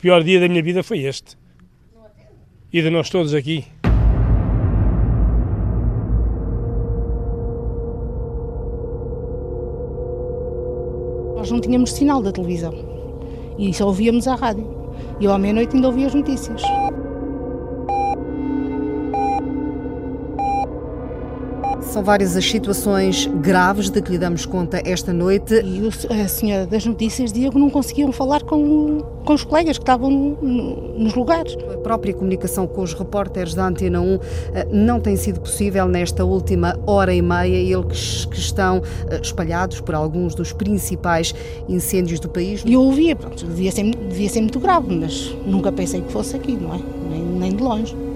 pior dia da minha vida foi este. E de nós todos aqui. Nós não tínhamos sinal da televisão e só ouvíamos a rádio. E eu à meia-noite ainda ouvia as notícias. São várias as situações graves de que lhe damos conta esta noite. E a senhora das notícias que não conseguiam falar com, com os colegas que estavam no, nos lugares. A própria comunicação com os repórteres da Antena 1 eh, não tem sido possível nesta última hora e meia, eles que estão eh, espalhados por alguns dos principais incêndios do país. E eu ouvia, pronto, devia ser, devia ser muito grave, mas nunca pensei que fosse aqui, não é? Nem, nem de longe.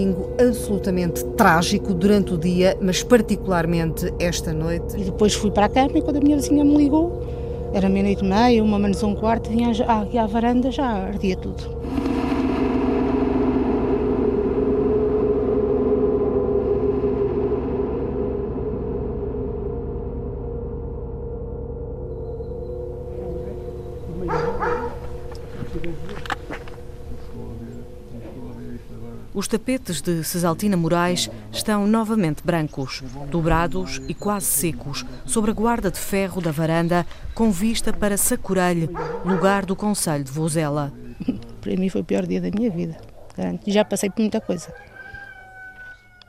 Domingo absolutamente trágico durante o dia, mas particularmente esta noite. E depois fui para a cama e quando a minha vizinha me ligou, era meia-noite e meia, uma menos um quarto, vinha aqui à varanda, já ardia tudo. Tapetes de Cesaltina Moraes estão novamente brancos, dobrados e quase secos, sobre a guarda de ferro da varanda, com vista para Sacurelho, lugar do Conselho de Vozela. Para mim foi o pior dia da minha vida. Já passei por muita coisa.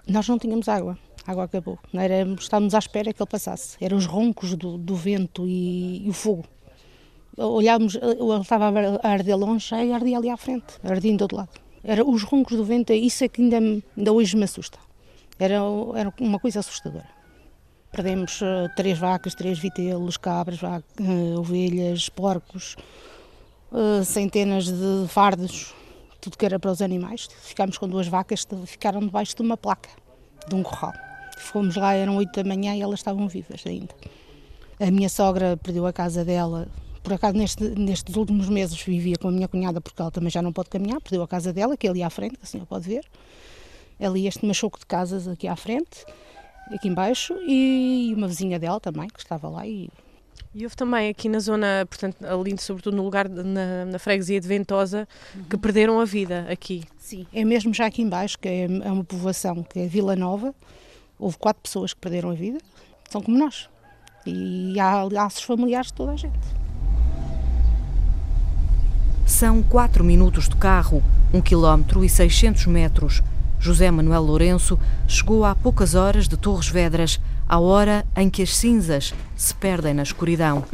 Nós não tínhamos água. A água acabou. Não era, estávamos à espera que ele passasse. Eram os roncos do, do vento e, e, o fogo. Olhávamos, ele estava a arder longe e ardia ali à frente, ardia em todo lado. Era os roncos do vento, isso é que ainda, ainda hoje me assusta. Era, era uma coisa assustadora. Perdemos uh, três vacas, três vitelos, cabras, uh, ovelhas, porcos, uh, centenas de fardos, tudo que era para os animais. Ficámos com duas vacas que ficaram debaixo de uma placa, de um corral. Fomos lá, eram oito da manhã e elas estavam vivas ainda. A minha sogra perdeu a casa dela por acaso, neste, nestes últimos meses vivia com a minha cunhada, porque ela também já não pode caminhar, perdeu a casa dela, que é ali à frente, que a senhora pode ver. Ali este machoco de casas aqui à frente, aqui embaixo, e uma vizinha dela também, que estava lá. E, e houve também aqui na zona, portanto, ali sobretudo no lugar, na, na freguesia de Ventosa, uhum. que perderam a vida aqui. Sim, é mesmo já aqui embaixo, que é, é uma povoação, que é Vila Nova, houve quatro pessoas que perderam a vida, são como nós. E há laços familiares de toda a gente. São 4 minutos de carro, 1 km e 600 metros. José Manuel Lourenço chegou há poucas horas de Torres Vedras, à hora em que as cinzas se perdem na escuridão.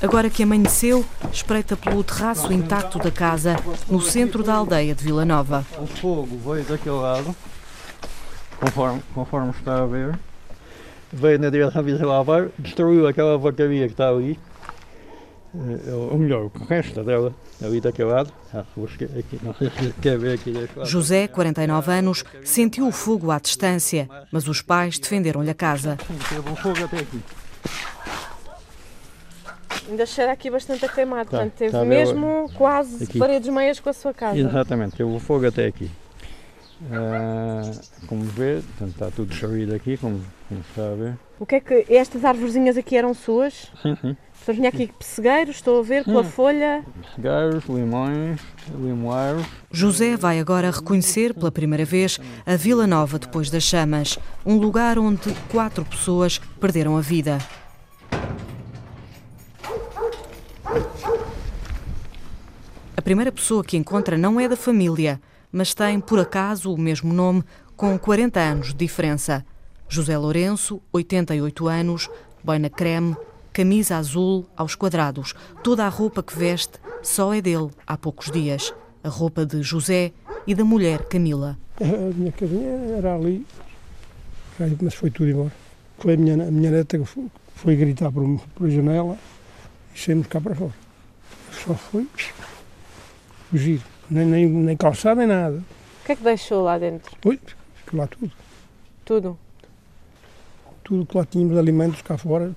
Agora que amanheceu, espreita pelo terraço intacto da casa, no centro da aldeia de Vila Nova. O fogo veio daquele lado, conforme, conforme está a ver. Veio na direção de Vila destruiu aquela porcaria que está ali, ou melhor, o que resta dela, ali daquele lado. Aqui, não sei se quer ver aqui José, 49 anos, sentiu o fogo à distância, mas os pais defenderam-lhe a casa. Teve um fogo até aqui. Ainda cheira aqui bastante a queimado, tá, portanto teve tá mesmo quase aqui. paredes meias com a sua casa. Exatamente, teve o fogo até aqui. Uh, como vê, portanto, está tudo destruído aqui, como, como está a ver. O que é que estas árvorezinhas aqui eram suas? Sim, sim. Tinha aqui pessegueiros, estou a ver, pela folha. Pessegueiros, limões, limoeiros. José vai agora reconhecer pela primeira vez a Vila Nova depois das chamas, um lugar onde quatro pessoas perderam a vida. A primeira pessoa que encontra não é da família, mas tem, por acaso, o mesmo nome, com 40 anos de diferença. José Lourenço, 88 anos, boina creme, camisa azul aos quadrados. Toda a roupa que veste só é dele há poucos dias. A roupa de José e da mulher Camila. A minha casinha era ali, mas foi tudo embora. Foi a minha, a minha neta que foi, foi gritar por, por a janela e saímos cá para fora. Só foi fugir. Nem, nem, nem calçado, nem nada. O que é que deixou lá dentro? Oi, lá tudo. Tudo? Tudo que lá tínhamos, alimentos cá fora,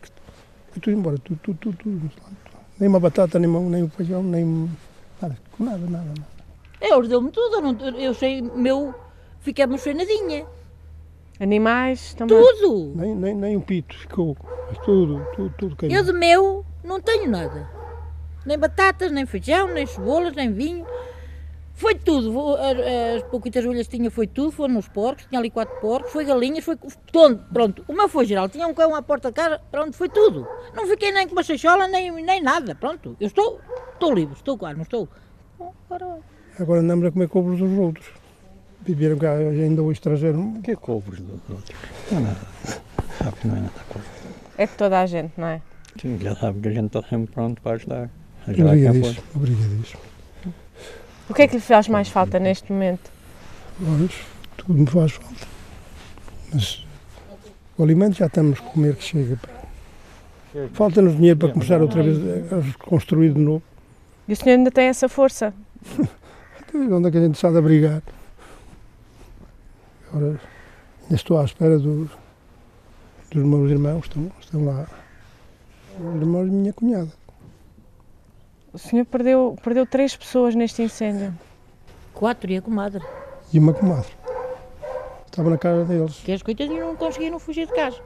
foi tudo embora, tudo, tudo, tudo, tudo. Nem uma batata, nem, uma, nem um feijão, nem nada, nada, nada. nada. É, deu-me tudo, eu, não, eu sei, meu, ficamos sem nadinha. Animais também? Tudo! Nem, nem, nem um pito ficou. Tudo, tudo, tudo caiu. Eu de meu não tenho nada. Nem batatas, nem feijão, nem cebolas, nem vinho. Foi tudo. As, as pouquitas olhas tinha, foi tudo. Foram nos porcos, tinha ali quatro porcos, foi galinhas, foi tudo. Pronto. O meu foi geral. Tinha um cão à porta da casa, pronto, foi tudo. Não fiquei nem com uma seixola, nem, nem nada. Pronto. Eu estou, estou livre, estou quase, não estou. Agora, Agora andamos a comer cobros dos outros. Viveram cá ainda o estrangeiro. O que é cobros dos outros? Não é nada. Sabe que não é nada coisa. É de toda a gente, não é? Sim, já sabe que a gente está sempre pronto para ajudar. Obrigadíssimo. Obrigadíssimo. O que é que lhe faz mais falta neste momento? Olha, tudo me faz falta. Mas o alimento já estamos a comer que chega. Falta-nos dinheiro para começar outra vez a construir de novo. E o senhor ainda tem essa força? Onde é que a gente sabe abrigar? Agora, ainda estou à espera do, dos meus irmãos, estão, estão lá. Os irmãos de minha cunhada. O senhor perdeu, perdeu três pessoas neste incêndio. Quatro e a comadre. E uma comadre. Estava na casa deles. Que as coitadinhos não conseguiram fugir de casa.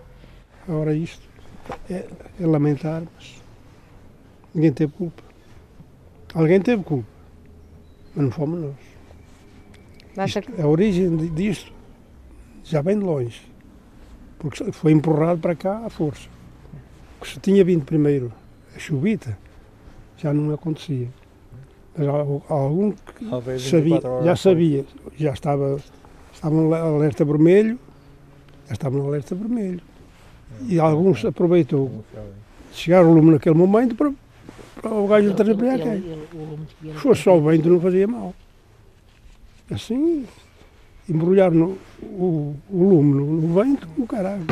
Agora isto é, é lamentar, mas ninguém teve culpa. Alguém teve culpa, mas não fomos nós. Acha que... A origem disto já vem de longe, porque foi empurrado para cá à força. Porque se tinha vindo primeiro a chuvita, já não acontecia. Mas algum que sabia, já sabia, já estava, estava no alerta vermelho, já estava no alerta vermelho. E alguns aproveitou chegar o lume naquele momento para, para o gajo trazer a quem. Se fosse só o vento não fazia mal. Assim, embrulhar no, o, o lume no, no vento, o caralho.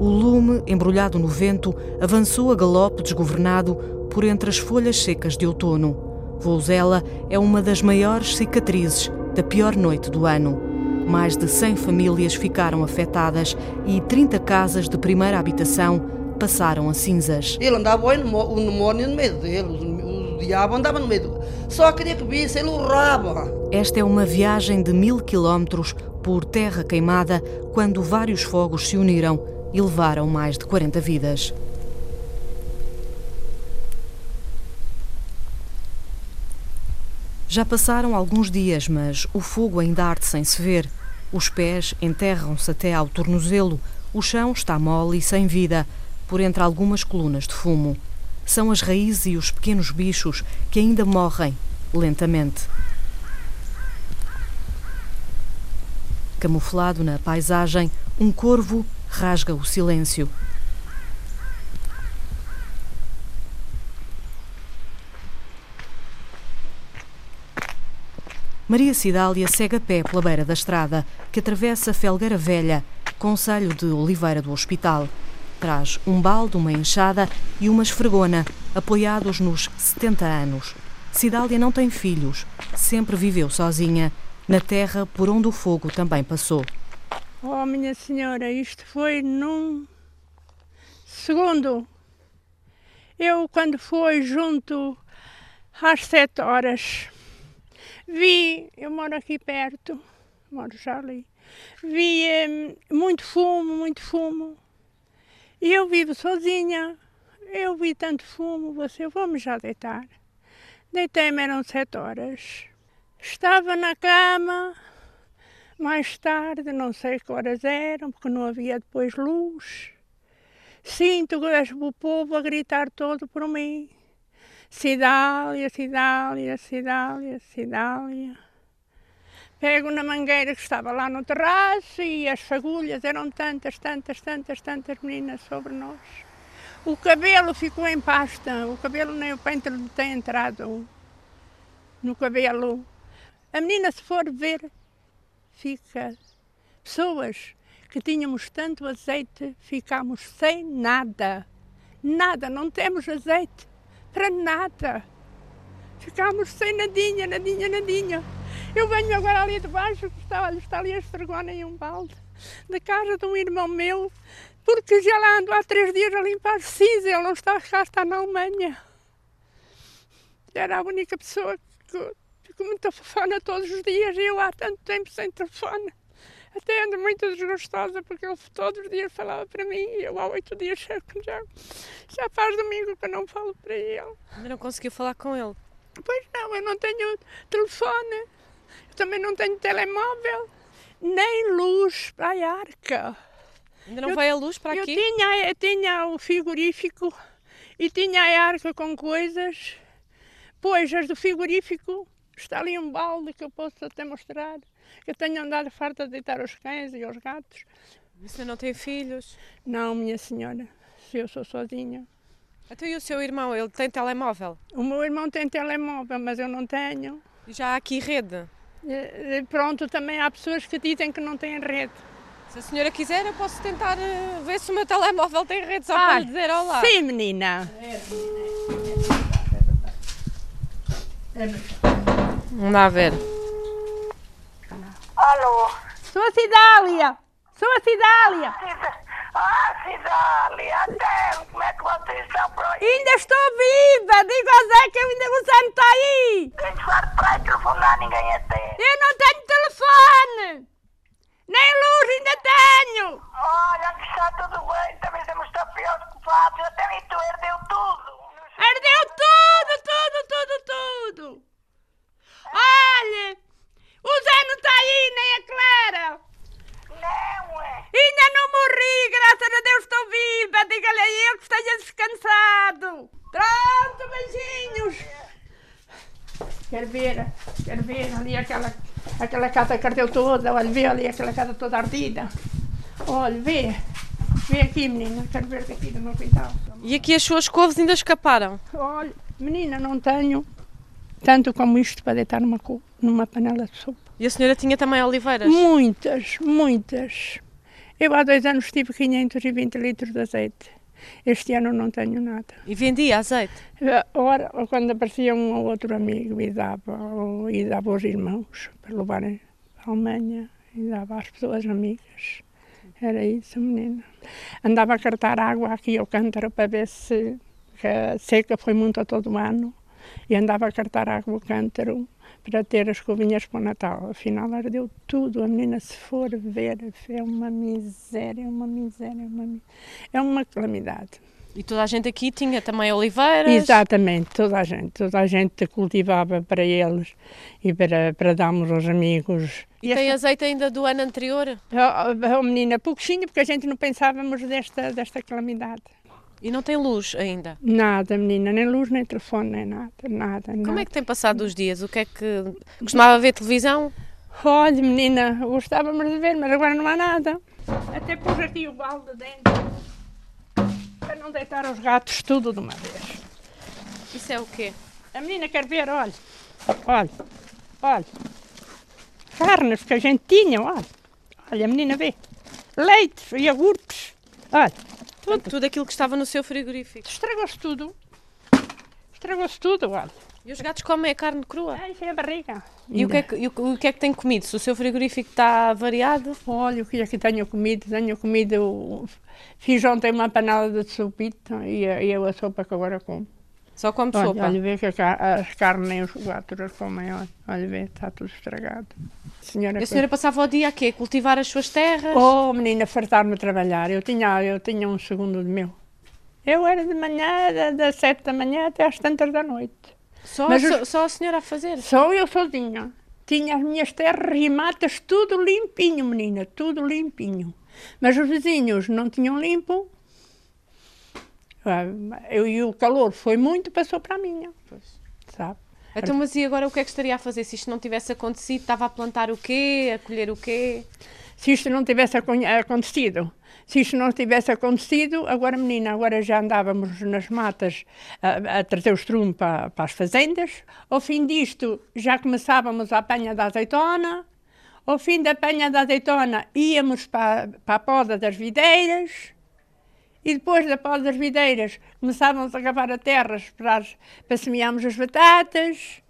O lume, embrulhado no vento, avançou a galope desgovernado por entre as folhas secas de outono. Vouzela é uma das maiores cicatrizes da pior noite do ano. Mais de 100 famílias ficaram afetadas e 30 casas de primeira habitação passaram a cinzas. Ele andava o demónio no meio dele, o, o diabo andava no meio dele. Só queria que visse, ele urrava. Esta é uma viagem de mil quilómetros por terra queimada quando vários fogos se uniram e levaram mais de 40 vidas. Já passaram alguns dias, mas o fogo ainda arde sem se ver. Os pés enterram-se até ao tornozelo, o chão está mole e sem vida, por entre algumas colunas de fumo. São as raízes e os pequenos bichos que ainda morrem, lentamente. Camuflado na paisagem, um corvo rasga o silêncio. Maria Cidália segue a pé pela beira da estrada, que atravessa Felgueira Velha, Conselho de Oliveira do Hospital. Traz um balde, uma enxada e uma esfregona, apoiados nos 70 anos. Cidália não tem filhos, sempre viveu sozinha, na terra por onde o fogo também passou. Oh, minha senhora, isto foi num segundo. Eu, quando fui junto às sete horas, vi, eu moro aqui perto, moro já ali, vi hum, muito fumo, muito fumo. E eu vivo sozinha, eu vi tanto fumo, você, vamos já deitar. Deitei-me, eram sete horas. Estava na cama, mais tarde, não sei que horas eram, porque não havia depois luz. Sinto o povo a gritar todo por mim. Cidália, Cidália, Cidália, Cidália. Pego na mangueira que estava lá no terraço e as fagulhas eram tantas, tantas, tantas, tantas meninas sobre nós. O cabelo ficou em pasta, o cabelo nem o pente tem entrado no cabelo. A menina, se for ver, fica. Pessoas que tínhamos tanto azeite, ficamos sem nada. Nada, não temos azeite para nada. Ficámos sem nadinha, nadinha, nadinha. Eu venho agora ali de baixo, está, está ali a estragona em um balde, da casa de um irmão meu, porque já lá ando há três dias a limpar cinza, ele não está cá, está na Alemanha. Era a única pessoa que que me telefona todos os dias e eu há tanto tempo sem telefone. Até ando muito desgostosa porque ele todos os dias falava para mim e eu há oito dias já, já, já faz domingo que eu não falo para ele. Ainda não conseguiu falar com ele? Pois não, eu não tenho telefone, eu também não tenho telemóvel, nem luz para a arca. Ainda não eu, vai a luz para eu aqui? Tinha, eu tinha o frigorífico e tinha a arca com coisas, pois as do frigorífico está ali um balde que eu posso até mostrar. Eu tenho andado farta de deitar os cães e os gatos. Você não tem filhos? Não, minha senhora, eu sou sozinha. Então e o seu irmão, ele tem telemóvel? O meu irmão tem telemóvel, mas eu não tenho. E já há aqui rede? E, pronto, também há pessoas que dizem que não têm rede. Se a senhora quiser, eu posso tentar uh, ver se o meu telemóvel tem rede só ah, para lhe dizer olá. Sim, menina. Vamos lá ver. Alô? Sou a Cidália. Sou a Cidália. Ah, Cidália, até como é que vocês estão por aí? Ainda estou viva. Digo a Zé que ainda o Zé não está aí. Quem te para telefonar, ninguém atende. Eu não tenho telefone. Nem luz ainda tenho! Olha, está tudo bem, também temos tapiotes cofados, até e tu herdeu tudo! Herdeu tudo, tudo, tudo, tudo! Olha, o Zé não está aí, nem a Clara! Não, é? Ainda não morri, graças a Deus estou viva! Diga-lhe a ele que esteja descansado! Pronto, beijinhos! Quer ver, quer ver ali aquela Aquela casa que ardeu toda, olha, vê ali aquela casa toda ardida. Olha, vê. Vê aqui, menina, quero ver daqui do meu quintal. E aqui as suas couves ainda escaparam? Olha, menina, não tenho tanto como isto para deitar numa, numa panela de sopa. E a senhora tinha também oliveiras? Muitas, muitas. Eu há dois anos tive 520 litros de azeite. Este ano não tenho nada. E vendia azeite? Eh, ora, quando aparecia um ou outro amigo e dava, ou, e dava aos irmãos para levarem à Alemanha e dava às pessoas amigas. Era isso, menina. Andava a cartar água aqui ao cântaro para ver se a seca foi muito a todo ano. E andava a cartar água ao cântaro para ter as covinhas para o Natal. Afinal, ardeu tudo. A menina, se for ver, é uma miséria, uma miséria, uma miséria. É uma calamidade. E toda a gente aqui tinha também oliveiras? Exatamente, toda a gente. Toda a gente cultivava para eles e para, para darmos aos amigos. E, e tem esta... azeite ainda do ano anterior? Oh, oh, menina, pouquinho, porque a gente não pensávamos desta, desta calamidade. E não tem luz ainda? Nada, menina, nem luz, nem telefone, nem nada, nada. Como nada. é que tem passado os dias? O que é que. Costumava ver televisão? Olha, menina, gostávamos de ver, mas agora não há nada. Até pus aqui o balde dentro para não deitar os gatos tudo de uma vez. Isso é o quê? A menina quer ver, olha, olha, olha. Carnes que a gente tinha, olha. Olha, a menina vê. Leite, iogurtes, olha. Tudo. Tudo aquilo que estava no seu frigorífico. Estragou-se tudo. Estragou-se tudo, olha. E os gatos comem a carne crua? É, é a barriga. E o que é que, o, o que é que tem comido? Se o seu frigorífico está variado? Olha, o que é que tenho comido? Tenho comido. Fiz ontem uma panela de sopita e, e eu a sopa que agora como. Só come olha, sopa? Olha, vê que a, as carnes nem os gatos comem, olha, olha, vê, está tudo estragado. Senhora, a senhora passava o dia a quê? Cultivar as suas terras? Oh, menina, fartar-me a trabalhar. Eu tinha, eu tinha um segundo de meu. Eu era de manhã, das sete da manhã até às tantas da noite. Só, Mas só, só a senhora a fazer? Só eu sozinha. Tinha as minhas terras e matas tudo limpinho, menina, tudo limpinho. Mas os vizinhos não tinham limpo. Ah, eu, e o calor foi muito, passou para a minha. Pois. Sabe? Então, mas e agora o que é que estaria a fazer? Se isto não tivesse acontecido, estava a plantar o quê? A colher o quê? Se isto não tivesse acontecido, se isto não tivesse acontecido, agora menina, agora já andávamos nas matas a, a trazer o estrume para, para, as fazendas. Ao fim disto, já começávamos a apanha da azeitona. Ao fim da apanha da azeitona, íamos para, para a poda das videiras. E depois da poda das videiras, começávamos a cavar a terras para, para semearmos as batatas.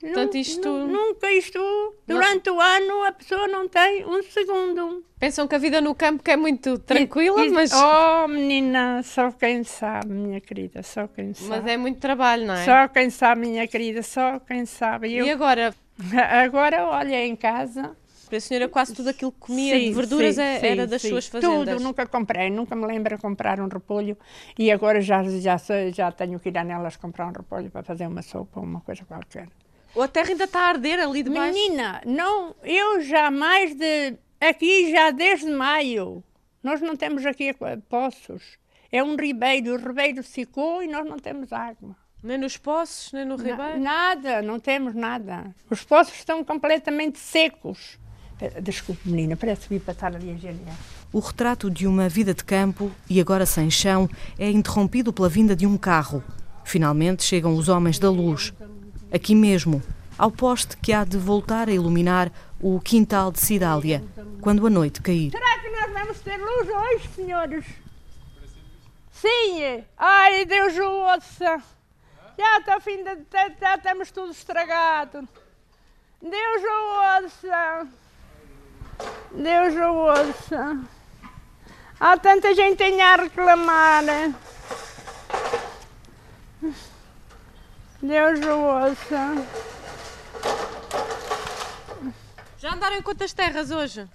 Portanto, isto... Nunca isto, durante o ano, a pessoa não tem um segundo. Pensam que a vida no campo é muito tranquila, E- e- mas, Oh, menina, só quem sabe, minha querida, só quem sabe. mas é muito trabalho, não é? Só quem sabe, minha querida, só quem sabe. Eu, E agora, Agora, olha, em casa. A senhora quase tudo aquilo que comia Sim, de verduras sim, é- sim, era das suas fazendas. Tudo, nunca comprei, nunca me lembro de comprar um repolho e agora já, já, sei- já tenho que ir a nelas comprar um repolho para fazer uma sopa ou uma coisa qualquer. Ou a terra ainda está a arder ali de baixo. Menina, não, eu já mais de. Aqui já desde maio. Nós não temos aqui poços. É um ribeiro, o ribeiro secou e nós não temos água. Nem nos poços, nem no Na- ribeiro. nada, não temos nada. Os poços estão completamente secos. Eh, Desculpe, menina, parece que vi passar ali a GNR. O retrato de uma vida de campo e agora sem chão é interrompido pela vinda de um carro. Finalmente chegam os homens da luz. Aqui mesmo, ao poste que há de voltar a iluminar o quintal de Cidália, quando a noite cair. Será que nós vamos ter luz hoje, senhores? Sim. Ai, Deus o ouça. Já está fim de... Já, já estamos tudo estragado. Deus o ouça. Deus o ouça. Há tanta gente a reclamar. Deus o ouça. Já andaram em quantas terras hoje?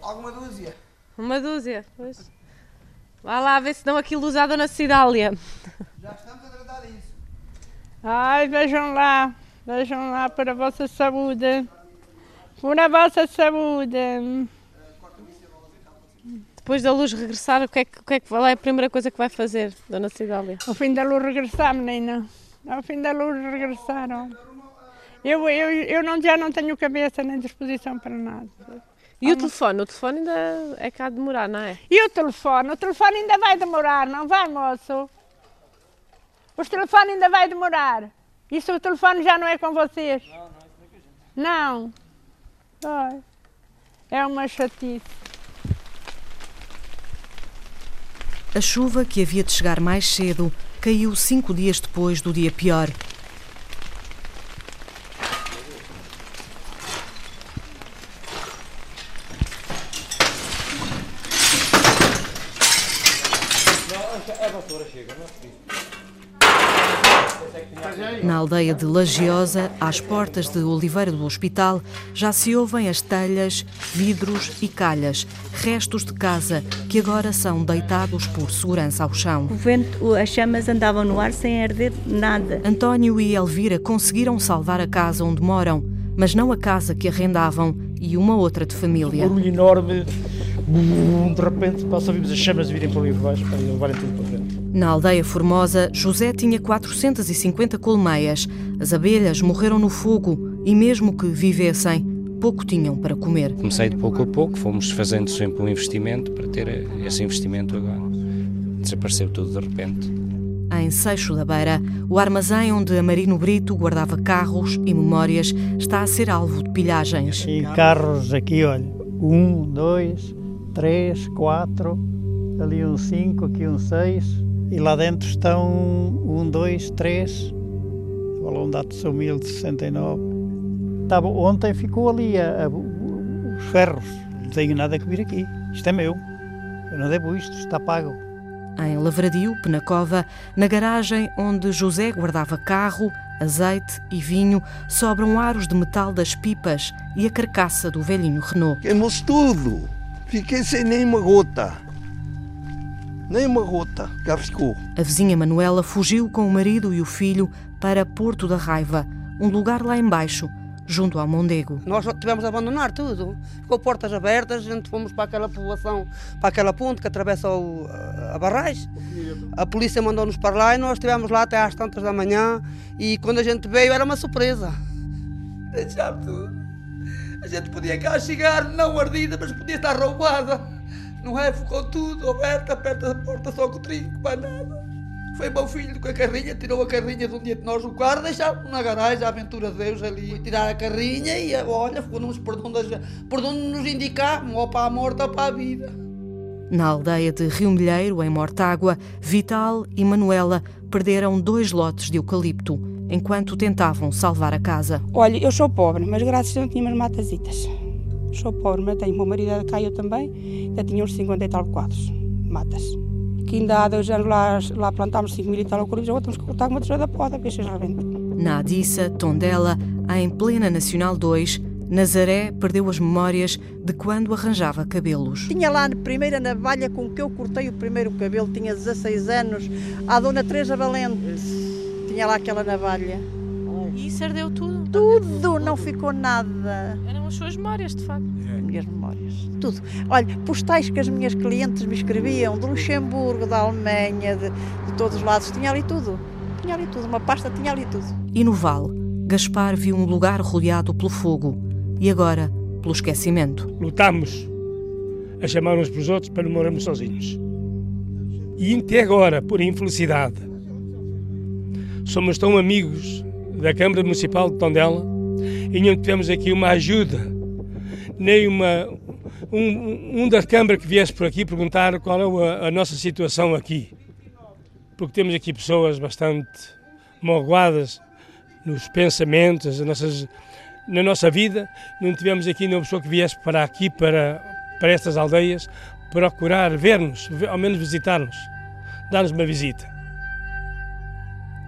Alguma dúzia. Uma dúzia. Pois. Vá lá ver se dão aquilo usado na Cidália. Já estamos a tratar disso. Ai, vejam lá, vejam lá para a vossa saúde. Por a vossa saúde. Depois da luz regressar, o que é que, o que, é, que é a primeira coisa que vai fazer, Dona Cidália? Ao fim da luz regressar, menina. Ao fim da luz regressaram. Eu, eu, eu não, já não tenho cabeça nem disposição para nada. E o telefone? O telefone ainda é cá de demorar, não é? E o telefone? O telefone ainda vai demorar, não vai, moço? O telefone ainda vai demorar. Isso o telefone já não é com vocês? Não, não. Ai, É uma chatice. A chuva, que havia de chegar mais cedo, caiu cinco dias depois do dia pior. Na aldeia de Lagiosa, às portas de Oliveira do Hospital, já se ouvem as telhas, vidros e calhas, restos de casa que agora são deitados por segurança ao chão. O vento, as chamas andavam no ar sem arder nada. António e Elvira conseguiram salvar a casa onde moram, mas não a casa que arrendavam e uma outra de família. barulho enorme, de repente passa a ouvimos as chamas virem para ali abaixo para levarem tudo para frente. Na aldeia Formosa, José tinha 450 colmeias. As abelhas morreram no fogo e, mesmo que vivessem, pouco tinham para comer. Comecei de pouco a pouco, fomos fazendo sempre um investimento para ter esse investimento agora. Desapareceu tudo de repente. Em Seixo da Beira, o armazém onde Amarino Brito guardava carros e memórias está a ser alvo de pilhagens. E carros aqui, olha, um, dois, três, quatro, ali um cinco, aqui um seis, e lá dentro estão um, dois, três, o balão da São 1069. Estava, ontem ficou ali a, a, os ferros, não tenho nada que vir aqui, isto é meu, eu não devo isto, está pago. Em Lavradio, Penacova, na garagem onde José guardava carro, azeite e vinho, sobram aros de metal das pipas e a carcaça do velhinho Renault. Queimou-se tudo. Fiquei sem nem uma gota. Nem uma gota cá ficou. A vizinha Manuela fugiu com o marido e o filho para Porto da Raiva, um lugar lá embaixo, junto ao Mondego. Nós tivemos de abandonar tudo. Ficou portas abertas, a gente fomos para aquela povoação, para aquela ponte que atravessa o, a barragem. A polícia mandou-nos para lá e nós estivemos lá até às tantas da manhã e quando a gente veio era uma surpresa. Deixámos tudo. A gente podia cá chegar, não ardida, mas podia estar roubada. Não é? Ficou tudo aberto, aperta a porta só com o trinco, mais nada. Foi meu filho com a carrinha, tirou a carrinha de um dia de nós o carro, deixámos na garagem, a aventura de Deus ali. Foi tirar a carrinha e olha, ficou-nos por onde, por onde nos indicavam, ou para a morte ou para a vida. Na aldeia de Rio Milheiro, em Mortágua, Vital e Manuela perderam dois lotes de eucalipto. enquanto tentavam salvar a casa. Olha, eu sou pobre, mas graças a Deus tinha umas matasitas. Sou pobre, mas tenho uma marido cá, eu também, ainda tinha uns 50 e tal quadros, matas. Que ainda há dois anos lá, lá plantámos 5 mil e tal cores, agora temos que cortar uma tesoura da poda, que vocês rebentam. Na Adiça, Tondela, em plena Nacional 2, Nazaré perdeu as memórias de quando arranjava cabelos. Tinha lá a primeira navalha com que eu cortei o primeiro cabelo, tinha 16 anos, a dona Teresa Valente. Tinha lá aquela navalha. E isso ardeu tudo? Tudo, não ficou nada. Eram as suas memórias, de facto. Minhas memórias, tudo. Olha, postais que as minhas clientes me escreviam, de Luxemburgo, da Alemanha, de, de todos os lados, tinha ali tudo. Tinha ali tudo, uma pasta tinha ali tudo. E no vale, Gaspar viu um lugar rodeado pelo fogo e agora pelo esquecimento. Lutámos a chamar uns para os outros para não morrermos sozinhos. E até agora, por infelicidade, somos tão amigos da Câmara Municipal de Tondela e não tivemos aqui uma ajuda, nem uma, um, um da Câmara que viesse por aqui perguntar qual é a, a nossa situação aqui. Porque temos aqui pessoas bastante magoadas nos pensamentos, as nossas na nossa vida, não tivemos aqui nenhuma pessoa que viesse para aqui, para, para estas aldeias, procurar ver-nos, ao menos visitar-nos, dar-nos uma visita.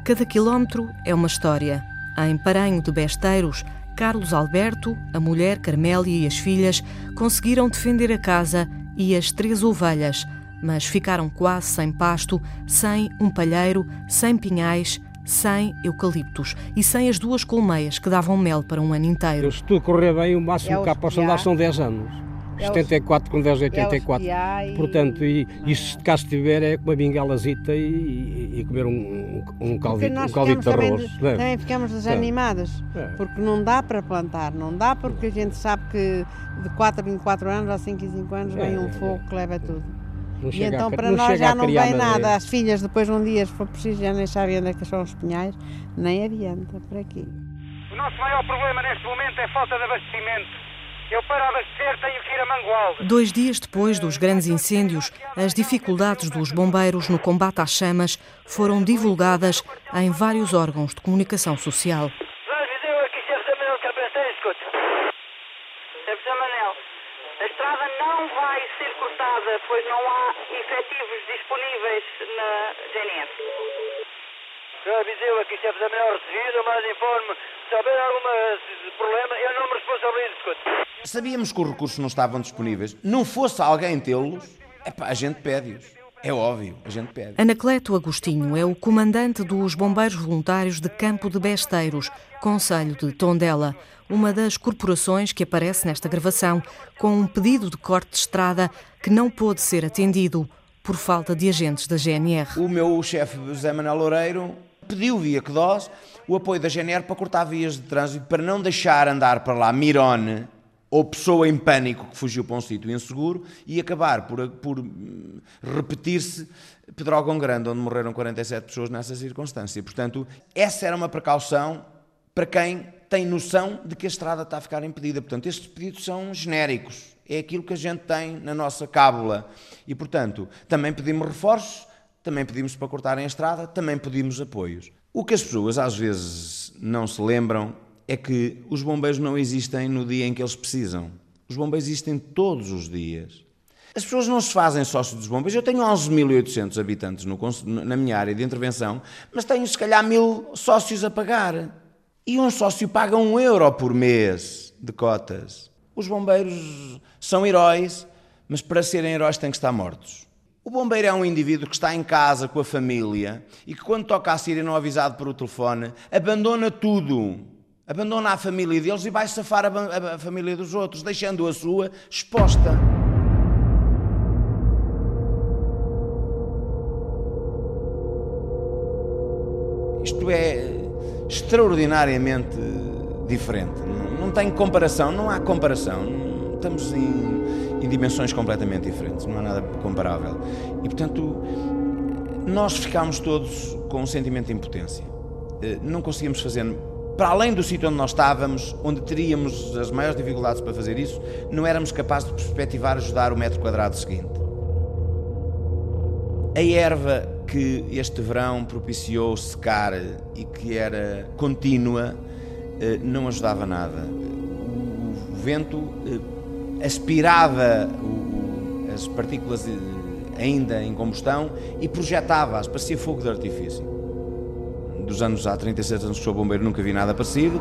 Cada quilómetro é uma história. Em Paranho de Besteiros, Carlos Alberto, a mulher Carmélia e as filhas conseguiram defender a casa e as três ovelhas, mas ficaram quase sem pasto, sem um palheiro, sem pinhais, sem eucaliptos e sem as duas colmeias que davam mel para um ano inteiro. Se tudo correr bem, o máximo é cá posso andar são 10 anos. É 74 com 10, 84. É Portanto, e, e se cá estiver é com uma bengalazita e, e, e comer um, um caldito, um caldito de arroz. Também, de, também ficamos desanimados, é. porque não dá para plantar, não dá porque a gente sabe que de 4 em 4 anos, ou 5 em 5 anos, vem um fogo que leva tudo. E então a, para nós já não vem madeira. nada. As filhas depois um dia, se for preciso, já nem sabem onde é que são os pinhais, nem adianta por aqui. O nosso maior problema neste momento é a falta de abastecimento. Eu para abastecer tenho que ir a Mangualde. Dois dias depois dos grandes incêndios, as dificuldades dos bombeiros no combate às chamas foram divulgadas em vários órgãos de comunicação social. A estrada não vai ser cortada, pois não há efetivos disponíveis na GNR. Já avisei aqui se é da melhor recebida, mas informe. Se houver algum problema, eu não me responsabilizo. Sabíamos que os recursos não estavam disponíveis. Não fosse alguém tê-los, a gente pede-os. É óbvio, a gente pede. Anacleto Agostinho é o comandante dos Bombeiros Voluntários de Campo de Besteiros, Conselho de Tondela, uma das corporações que aparece nesta gravação, com um pedido de corte de estrada que não pôde ser atendido por falta de agentes da GNR. O meu chefe, José Manuel Loureiro, pediu via CDOS o apoio da GNR para cortar vias de trânsito, para não deixar andar para lá Mirone ou pessoa em pânico que fugiu para um sítio inseguro e acabar por, por repetir-se Pedrógão Grande, onde morreram 47 pessoas nessa circunstância. Portanto, essa era uma precaução para quem tem noção de que a estrada está a ficar impedida. Portanto, estes pedidos são genéricos. É aquilo que a gente tem na nossa cábula. E, portanto, também pedimos reforços, também pedimos para cortarem a estrada, também pedimos apoios. O que as pessoas às vezes não se lembram é que os bombeiros não existem no dia em que eles precisam. Os bombeiros existem todos os dias. As pessoas não se fazem sócios dos bombeiros. Eu tenho 11.800 habitantes no, na minha área de intervenção, mas tenho se calhar mil sócios a pagar. E um sócio paga um euro por mês de cotas. Os bombeiros são heróis, mas para serem heróis têm que estar mortos. O bombeiro é um indivíduo que está em casa com a família e que, quando toca a sirene não avisado por o telefone, abandona tudo Abandona a família deles e vai safar a, a família dos outros, deixando a sua exposta. Isto é extraordinariamente diferente. Não, não tem comparação, não há comparação. Estamos em, em dimensões completamente diferentes, não há nada comparável. E portanto, nós ficámos todos com um sentimento de impotência. Eh, não conseguimos fazer para além do sítio onde nós estávamos, onde teríamos as maiores dificuldades para fazer isso, não éramos capazes de perspectivar ajudar o metro quadrado seguinte. A erva que este verão propiciou secar e que era contínua, eh, não ajudava nada. O vento aspirava as partículas ainda em combustão e projetava-as, parecia fogo de artifício. Dos anos há 36 anos que sou bombeiro, nunca vi nada parecido.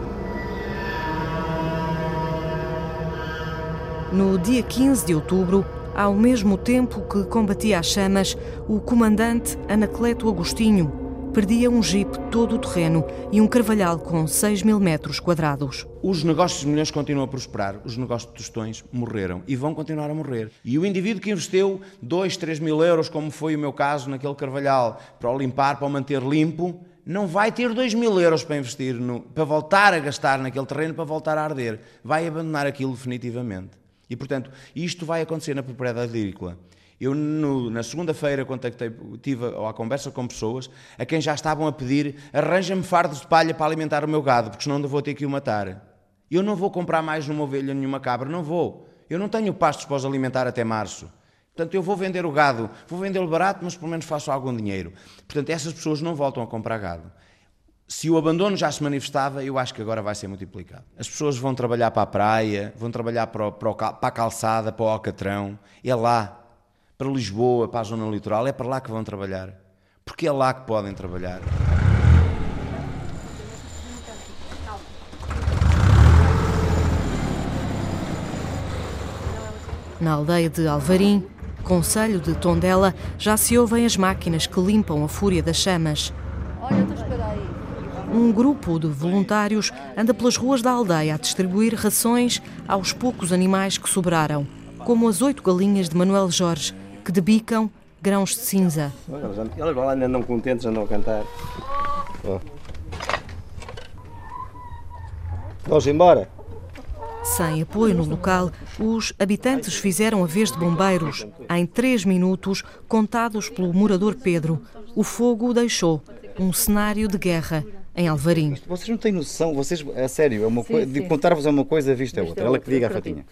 No dia 15 de outubro, ao mesmo tempo que combatia as chamas, o comandante Anacleto Agostinho perdia um jipe todo o terreno e um carvalhal com 6 mil metros quadrados. Os negócios de milhões continuam a prosperar, os negócios de tostões morreram e vão continuar a morrer. E o indivíduo que investiu 2, 3 mil euros, como foi o meu caso naquele carvalhal, para o limpar, para o manter limpo, não vai ter 2 mil euros para investir, no, para voltar a gastar naquele terreno, para voltar a arder. Vai abandonar aquilo definitivamente. E, portanto, isto vai acontecer na propriedade agrícola. Eu, no, na segunda-feira, contactei, tive a, a, conversa com pessoas a quem já estavam a pedir arranja-me fardos de palha para alimentar o meu gado, porque senão vou ter que o matar. Eu não vou comprar mais uma ovelha, nenhuma cabra, não vou. Eu não tenho pastos para os alimentar até março. Portanto, eu vou vender o gado, vou vendê-lo barato, mas pelo menos faço algum dinheiro. Portanto, essas pessoas não voltam a comprar gado. Se o abandono já se manifestava, eu acho que agora vai ser multiplicado. As pessoas vão trabalhar para a praia, vão trabalhar para, para, a calçada, para o alcatrão. É lá para Lisboa, para a zona litoral, é para lá que vão trabalhar. Porque é lá que podem trabalhar. Na aldeia de Alvarim, Conselho de Tondela, já se ouvem as máquinas que limpam a fúria das chamas. Um grupo de voluntários anda pelas ruas da aldeia a distribuir rações aos poucos animais que sobraram, como as oito galinhas de Manuel Jorge, que debicam grãos de cinza. Eles agora ainda não contentes, andam a cantar. Oh. Vamos embora. Sem apoio no local, os habitantes fizeram a vez de bombeiros. Em três minutos, contados pelo morador Pedro, o fogo deixou um cenário de guerra em Alvarim. Vocês não têm noção, vocês, a sério, é uma coisa, de contar-vos é uma coisa, a vista é outra. Ela que diga a fatinha.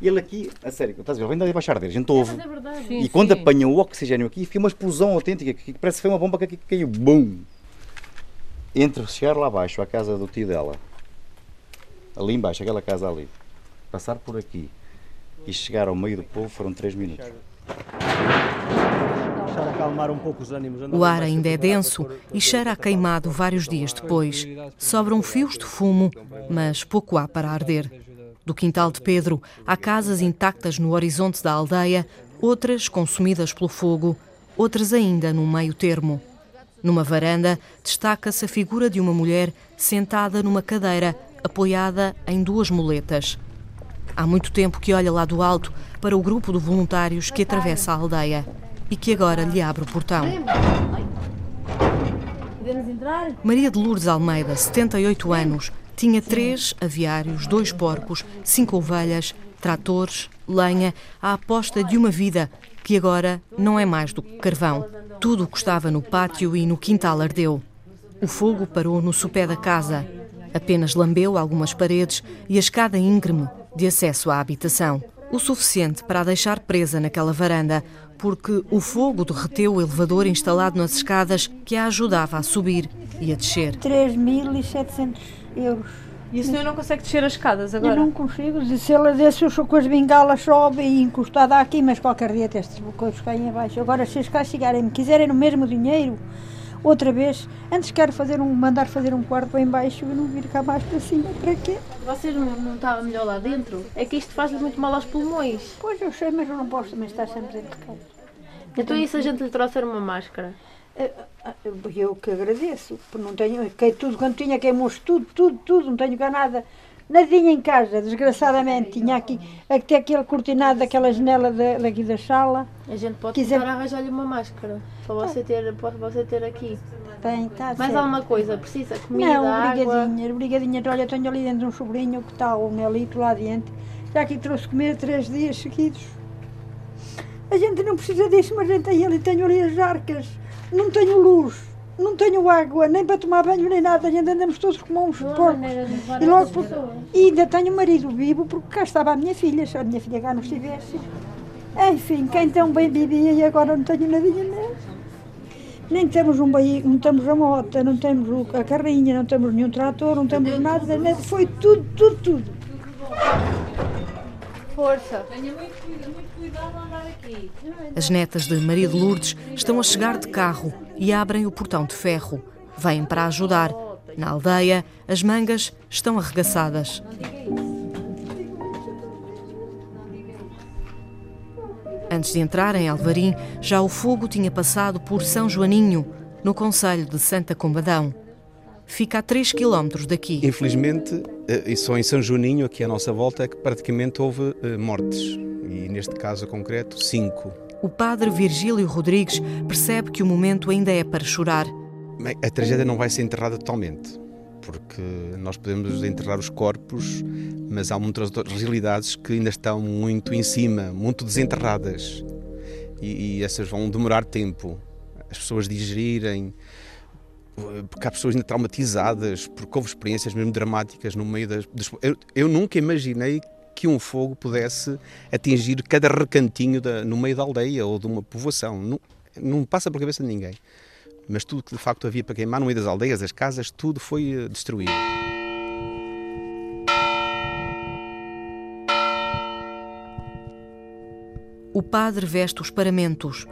E ele aqui, a sério, estás a ver, vem daí baixar dele, a gente ouve. É e quando apanha o oxigênio aqui, fica uma explosão autêntica, que parece que foi uma bomba que aqui caiu, bum! Entre chegar lá abaixo, à casa do tio dela, ali embaixo, aquela casa ali, passar por aqui e chegar ao meio do povo foram 3 minutos O ar ainda é denso e cheira a queimado vários dias depois. Sobram fios de fumo, mas pouco há para arder. Do quintal de Pedro, há casas intactas no horizonte da aldeia, outras consumidas pelo fogo, outras ainda no meio termo. Numa varanda, destaca-se a figura de uma mulher sentada numa cadeira, apoiada em duas muletas. Há muito tempo que olha lá do alto para o grupo de voluntários que atravessa a aldeia e que agora lhe abre o portão. Maria de Lourdes Almeida, 78 anos, tinha três aviários, dois porcos, cinco ovelhas, tratores, lenha, a aposta de uma vida que agora não é mais do que carvão. Tudo o que estava no pátio e no quintal ardeu. O fogo parou no sopé da casa. Apenas lambeu algumas paredes e a escada íngreme de acesso à habitação. O suficiente para a deixar presa naquela varanda, porque o fogo derreteu o elevador instalado nas escadas que a ajudava a subir e a descer. 3.700 euros. E a senhora não consegue descer as escadas agora? Eu não consigo. Se ela desce, eu sou com as bengalas, sobe e encostada aqui, mas qualquer dia estas coisas caem abaixo. Agora, se as cá chegarem me quiserem no mesmo dinheiro, outra vez, antes quero fazer um, mandar fazer um quarto bem baixo e não vir cá mais para cima, para quê? Vocês não, não estavam melhor lá dentro? É que isto faz muito mal aos pulmões. Pois eu sei, mas eu não posso também estar sempre dentro de casa. Então e se a gente lhe trouxer uma máscara? Eh, eh, eu que agradeço, porque não tenho, que tudo quando tinha queimou-se tudo, tudo, tudo, não tenho cá nada. Nadinha em casa, desgraçadamente. Tinha aqui até aquele cortinado daquela janela da, daqui da sala. A gente pode Quiser... tentar arranjar-lhe uma máscara para você ter, para você ter aqui. Tem, tá Mais certo. alguma coisa? Precisa? Comida, Não, água? brigadinhas. Olha, tenho ali dentro um sobrinho que está, o Nelito, lá dentro. Já aqui trouxe comer três dias seguidos. A gente não precisa disso, mas a gente tem ali, tenho ali as arcas. Não tenho luz não tenho água, nem para tomar banho, nem nada. Ainda andamos todos como uns porcos. E logo por... E ainda tenho marido vivo, porque cá estava a minha filha, se a minha filha cá não estivesse. Enfim, quem tão bem vivia e agora não tenho nadinha mesmo. Nem temos um veículo, não temos a moto, não temos a carrinha, não temos nenhum trator, não temos nada, foi tudo, tudo, tudo. Força. Tenha muito, muito cuidado a andar aqui. As netas de Maria de Lourdes estão a chegar de carro e abrem o portão de ferro. Vêm para ajudar. Na aldeia, as mangas estão arregaçadas. Antes de entrar em Alvarim, já o fogo tinha passado por São Joaninho, no Conselho de Santa Combadão. Fica a 3 km daqui. Infelizmente, eh, e só em São Joaninho, aqui à nossa volta, é que praticamente houve eh, mortes. E neste caso concreto, cinco. O padre Virgílio Rodrigues percebe que o momento ainda é para chorar. A tragédia não vai ser enterrada totalmente, porque nós podemos enterrar os corpos, mas há muitas outras realidades que ainda estão muito em cima, muito desenterradas. E, e essas vão demorar tempo. As pessoas digerirem, porque há pessoas ainda traumatizadas, porque houve experiências mesmo dramáticas no meio das. Eu, eu nunca imaginei que um fogo pudesse atingir cada recantinho da, no meio da aldeia ou de uma povoação. Não, não passa pela cabeça de ninguém. Mas tudo que de facto havia para queimar no meio das aldeias, das casas, tudo foi eh, destruído. O padre veste os paramentos.